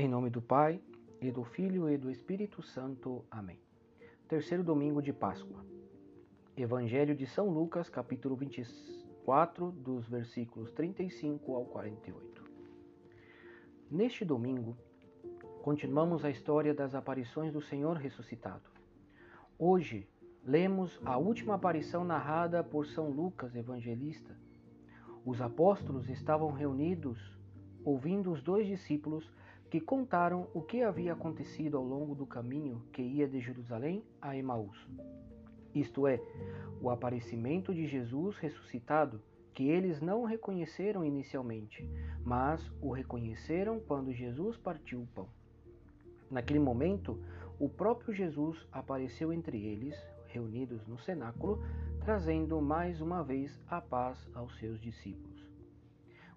Em nome do Pai, e do Filho e do Espírito Santo. Amém. Terceiro domingo de Páscoa. Evangelho de São Lucas, capítulo 24, dos versículos 35 ao 48. Neste domingo, continuamos a história das aparições do Senhor ressuscitado. Hoje, lemos a última aparição narrada por São Lucas, evangelista. Os apóstolos estavam reunidos, ouvindo os dois discípulos que contaram o que havia acontecido ao longo do caminho que ia de Jerusalém a Emaús. Isto é, o aparecimento de Jesus ressuscitado, que eles não reconheceram inicialmente, mas o reconheceram quando Jesus partiu o pão. Naquele momento, o próprio Jesus apareceu entre eles, reunidos no cenáculo, trazendo mais uma vez a paz aos seus discípulos.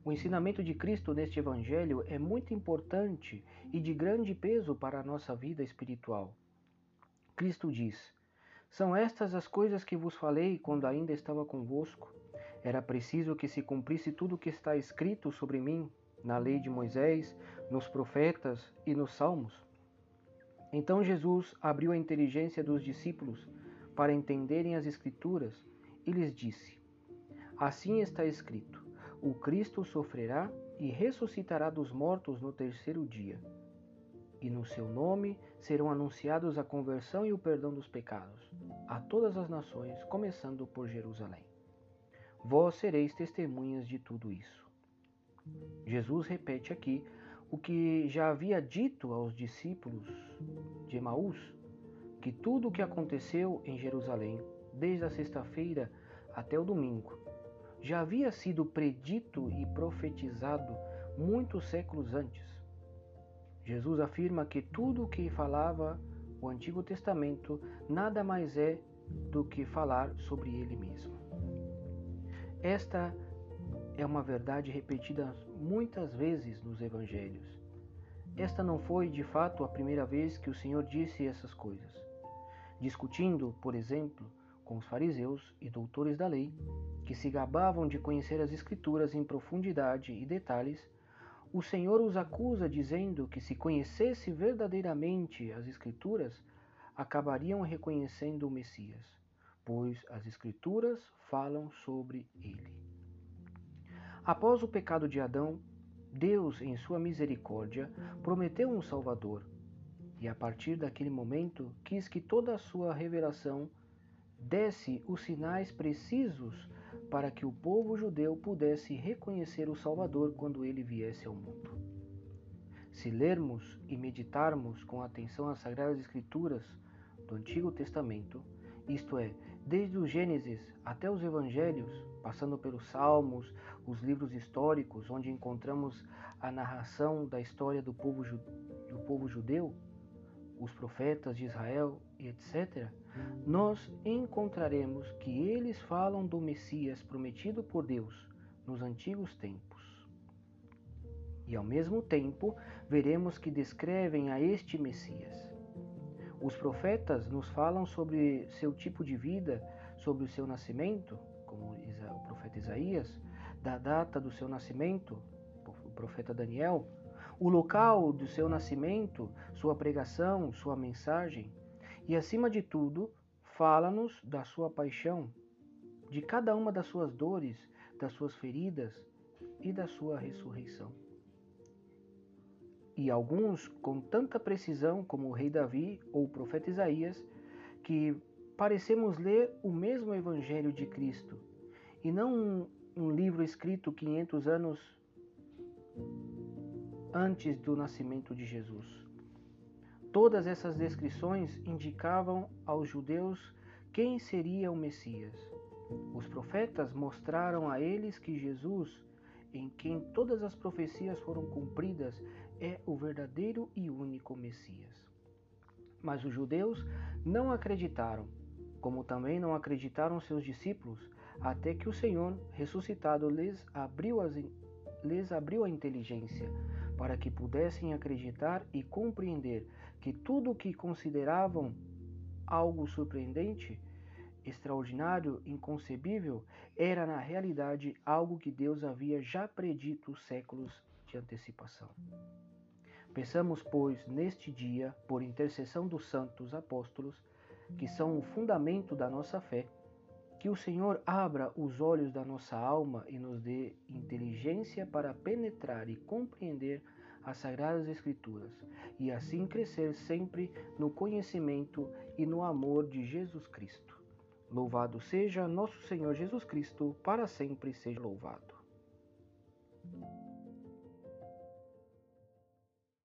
O ensinamento de Cristo neste Evangelho é muito importante e de grande peso para a nossa vida espiritual. Cristo diz: São estas as coisas que vos falei quando ainda estava convosco. Era preciso que se cumprisse tudo o que está escrito sobre mim na lei de Moisés, nos profetas e nos salmos. Então Jesus abriu a inteligência dos discípulos para entenderem as Escrituras e lhes disse: Assim está escrito o Cristo sofrerá e ressuscitará dos mortos no terceiro dia. E no seu nome serão anunciados a conversão e o perdão dos pecados a todas as nações, começando por Jerusalém. Vós sereis testemunhas de tudo isso. Jesus repete aqui o que já havia dito aos discípulos de Emaús, que tudo o que aconteceu em Jerusalém, desde a sexta-feira até o domingo, já havia sido predito e profetizado muitos séculos antes. Jesus afirma que tudo o que falava o Antigo Testamento nada mais é do que falar sobre ele mesmo. Esta é uma verdade repetida muitas vezes nos evangelhos. Esta não foi de fato a primeira vez que o Senhor disse essas coisas. Discutindo, por exemplo, com os fariseus e doutores da lei, que se gabavam de conhecer as Escrituras em profundidade e detalhes, o Senhor os acusa dizendo que se conhecesse verdadeiramente as Escrituras, acabariam reconhecendo o Messias, pois as Escrituras falam sobre ele. Após o pecado de Adão, Deus, em sua misericórdia, prometeu um Salvador, e a partir daquele momento quis que toda a sua revelação desse os sinais precisos para que o povo judeu pudesse reconhecer o Salvador quando ele viesse ao mundo. Se lermos e meditarmos com atenção as Sagradas Escrituras do Antigo Testamento, isto é, desde o Gênesis até os Evangelhos, passando pelos Salmos, os livros históricos, onde encontramos a narração da história do povo, do povo judeu, os profetas de Israel e etc., nós encontraremos que eles falam do Messias prometido por Deus nos antigos tempos. E ao mesmo tempo, veremos que descrevem a este Messias. Os profetas nos falam sobre seu tipo de vida, sobre o seu nascimento, como o profeta Isaías, da data do seu nascimento, o profeta Daniel, o local do seu nascimento, sua pregação, sua mensagem, e acima de tudo, fala-nos da sua paixão, de cada uma das suas dores, das suas feridas e da sua ressurreição. E alguns com tanta precisão como o rei Davi ou o profeta Isaías, que parecemos ler o mesmo evangelho de Cristo, e não um, um livro escrito 500 anos antes do nascimento de Jesus. Todas essas descrições indicavam aos judeus quem seria o Messias. Os profetas mostraram a eles que Jesus, em quem todas as profecias foram cumpridas, é o verdadeiro e único Messias. Mas os judeus não acreditaram, como também não acreditaram seus discípulos, até que o Senhor ressuscitado lhes abriu, as, lhes abriu a inteligência para que pudessem acreditar e compreender que tudo o que consideravam algo surpreendente, extraordinário, inconcebível, era na realidade algo que Deus havia já predito séculos de antecipação. Peçamos, pois, neste dia, por intercessão dos santos apóstolos, que são o fundamento da nossa fé, que o Senhor abra os olhos da nossa alma e nos dê inteligência para penetrar e compreender as Sagradas Escrituras e assim crescer sempre no conhecimento e no amor de Jesus Cristo. Louvado seja nosso Senhor Jesus Cristo, para sempre seja louvado.